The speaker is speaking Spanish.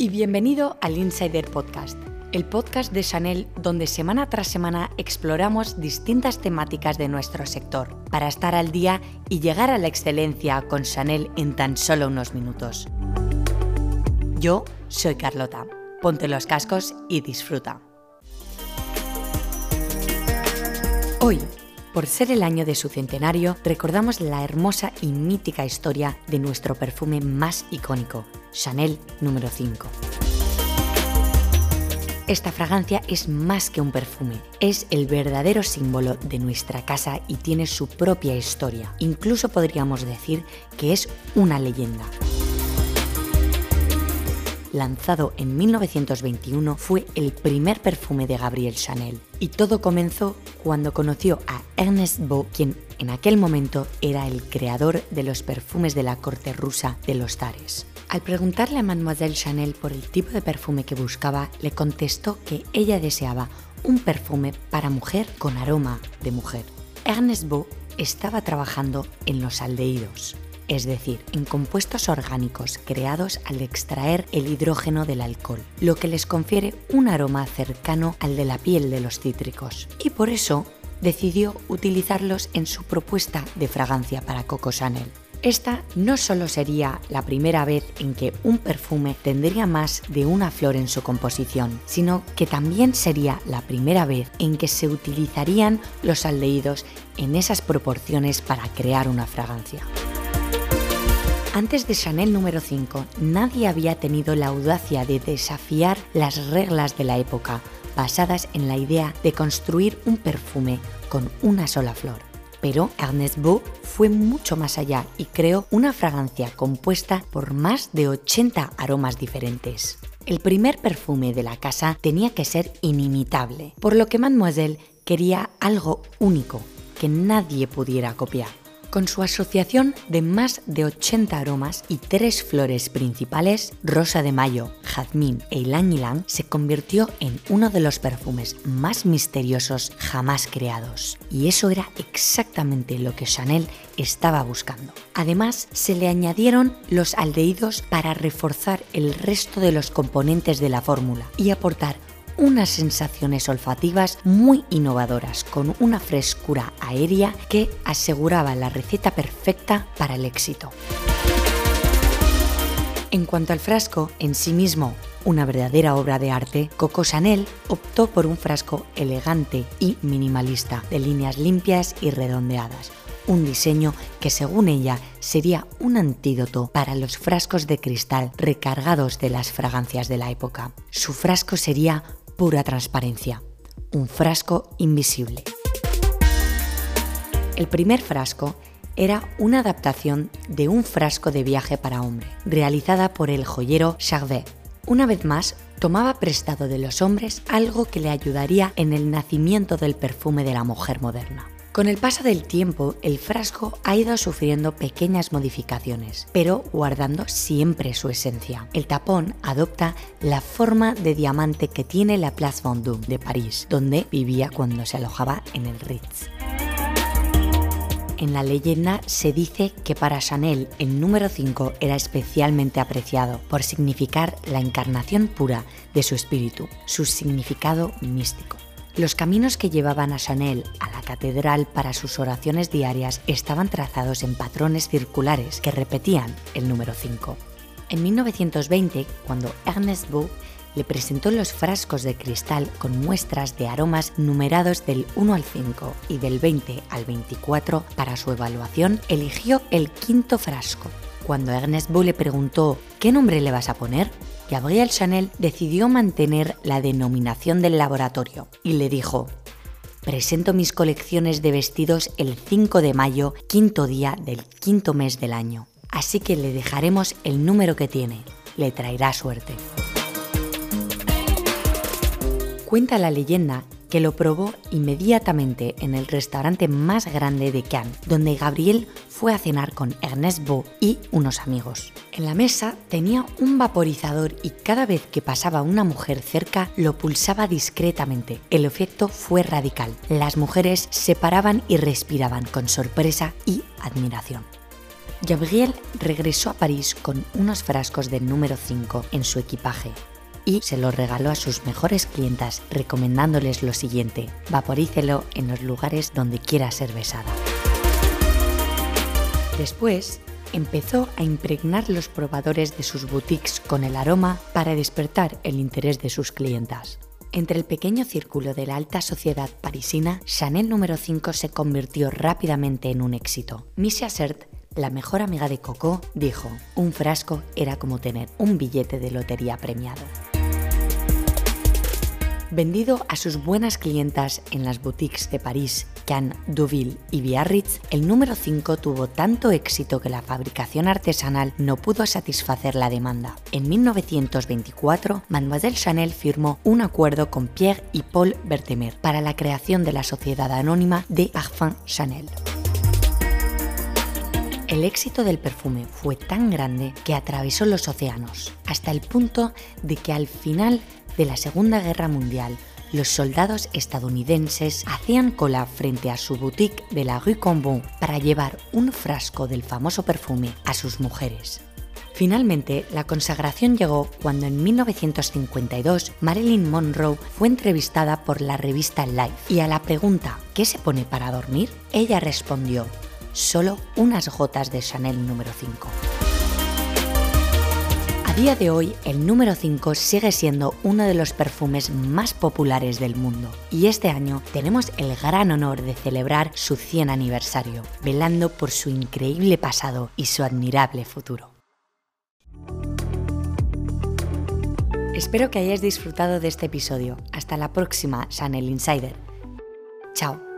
y bienvenido al Insider Podcast, el podcast de Chanel donde semana tras semana exploramos distintas temáticas de nuestro sector para estar al día y llegar a la excelencia con Chanel en tan solo unos minutos. Yo soy Carlota. Ponte los cascos y disfruta. Hoy, por ser el año de su centenario, recordamos la hermosa y mítica historia de nuestro perfume más icónico, Chanel número 5. Esta fragancia es más que un perfume, es el verdadero símbolo de nuestra casa y tiene su propia historia. Incluso podríamos decir que es una leyenda lanzado en 1921, fue el primer perfume de Gabriel Chanel. Y todo comenzó cuando conoció a Ernest Beau, quien en aquel momento era el creador de los perfumes de la corte rusa de los zares. Al preguntarle a Mademoiselle Chanel por el tipo de perfume que buscaba, le contestó que ella deseaba un perfume para mujer con aroma de mujer. Ernest Beau estaba trabajando en los aldehídos, es decir, en compuestos orgánicos creados al extraer el hidrógeno del alcohol, lo que les confiere un aroma cercano al de la piel de los cítricos. Y por eso decidió utilizarlos en su propuesta de fragancia para Coco Chanel. Esta no solo sería la primera vez en que un perfume tendría más de una flor en su composición, sino que también sería la primera vez en que se utilizarían los aldehídos en esas proporciones para crear una fragancia. Antes de Chanel número 5, nadie había tenido la audacia de desafiar las reglas de la época, basadas en la idea de construir un perfume con una sola flor. Pero Ernest Beau fue mucho más allá y creó una fragancia compuesta por más de 80 aromas diferentes. El primer perfume de la casa tenía que ser inimitable, por lo que Mademoiselle quería algo único que nadie pudiera copiar. Con su asociación de más de 80 aromas y tres flores principales, Rosa de Mayo, Jazmín e Ylang Ylang, se convirtió en uno de los perfumes más misteriosos jamás creados. Y eso era exactamente lo que Chanel estaba buscando. Además, se le añadieron los aldehídos para reforzar el resto de los componentes de la fórmula y aportar unas sensaciones olfativas muy innovadoras, con una frescura aérea que aseguraba la receta perfecta para el éxito. En cuanto al frasco, en sí mismo una verdadera obra de arte, Coco Chanel optó por un frasco elegante y minimalista, de líneas limpias y redondeadas, un diseño que según ella sería un antídoto para los frascos de cristal recargados de las fragancias de la época. Su frasco sería pura transparencia, un frasco invisible. El primer frasco era una adaptación de un frasco de viaje para hombre, realizada por el joyero Charvet. Una vez más, tomaba prestado de los hombres algo que le ayudaría en el nacimiento del perfume de la mujer moderna. Con el paso del tiempo, el frasco ha ido sufriendo pequeñas modificaciones, pero guardando siempre su esencia. El tapón adopta la forma de diamante que tiene la Place Vendôme de París, donde vivía cuando se alojaba en el Ritz. En la leyenda se dice que para Chanel el número 5 era especialmente apreciado por significar la encarnación pura de su espíritu, su significado místico. Los caminos que llevaban a Chanel a la catedral para sus oraciones diarias estaban trazados en patrones circulares que repetían el número 5. En 1920, cuando Ernest Beau le presentó los frascos de cristal con muestras de aromas numerados del 1 al 5 y del 20 al 24 para su evaluación, eligió el quinto frasco. Cuando Ernest Beau le preguntó ¿qué nombre le vas a poner? Gabriel Chanel decidió mantener la denominación del laboratorio y le dijo, presento mis colecciones de vestidos el 5 de mayo, quinto día del quinto mes del año. Así que le dejaremos el número que tiene, le traerá suerte. Cuenta la leyenda que lo probó inmediatamente en el restaurante más grande de Cannes, donde Gabriel fue a cenar con Ernest Beau y unos amigos. En la mesa tenía un vaporizador y cada vez que pasaba una mujer cerca lo pulsaba discretamente. El efecto fue radical. Las mujeres se paraban y respiraban con sorpresa y admiración. Gabriel regresó a París con unos frascos del número 5 en su equipaje y se los regaló a sus mejores clientas recomendándoles lo siguiente, vaporícelo en los lugares donde quiera ser besada. Después, empezó a impregnar los probadores de sus boutiques con el aroma para despertar el interés de sus clientas. Entre el pequeño círculo de la alta sociedad parisina, Chanel número 5 se convirtió rápidamente en un éxito. Misha Sert, la mejor amiga de Coco, dijo, un frasco era como tener un billete de lotería premiado. Vendido a sus buenas clientas en las boutiques de París, Cannes, Deauville y Biarritz, el número 5 tuvo tanto éxito que la fabricación artesanal no pudo satisfacer la demanda. En 1924, Mademoiselle Chanel firmó un acuerdo con Pierre y Paul Bertemer para la creación de la sociedad anónima de Parfum Chanel. El éxito del perfume fue tan grande que atravesó los océanos, hasta el punto de que al final de la Segunda Guerra Mundial, los soldados estadounidenses hacían cola frente a su boutique de la Rue Cambon para llevar un frasco del famoso perfume a sus mujeres. Finalmente, la consagración llegó cuando en 1952 Marilyn Monroe fue entrevistada por la revista Life y a la pregunta ¿qué se pone para dormir? ella respondió solo unas gotas de Chanel número 5. Día de hoy, el número 5 sigue siendo uno de los perfumes más populares del mundo y este año tenemos el gran honor de celebrar su 100 aniversario, velando por su increíble pasado y su admirable futuro. Espero que hayáis disfrutado de este episodio. Hasta la próxima, Chanel Insider. Chao.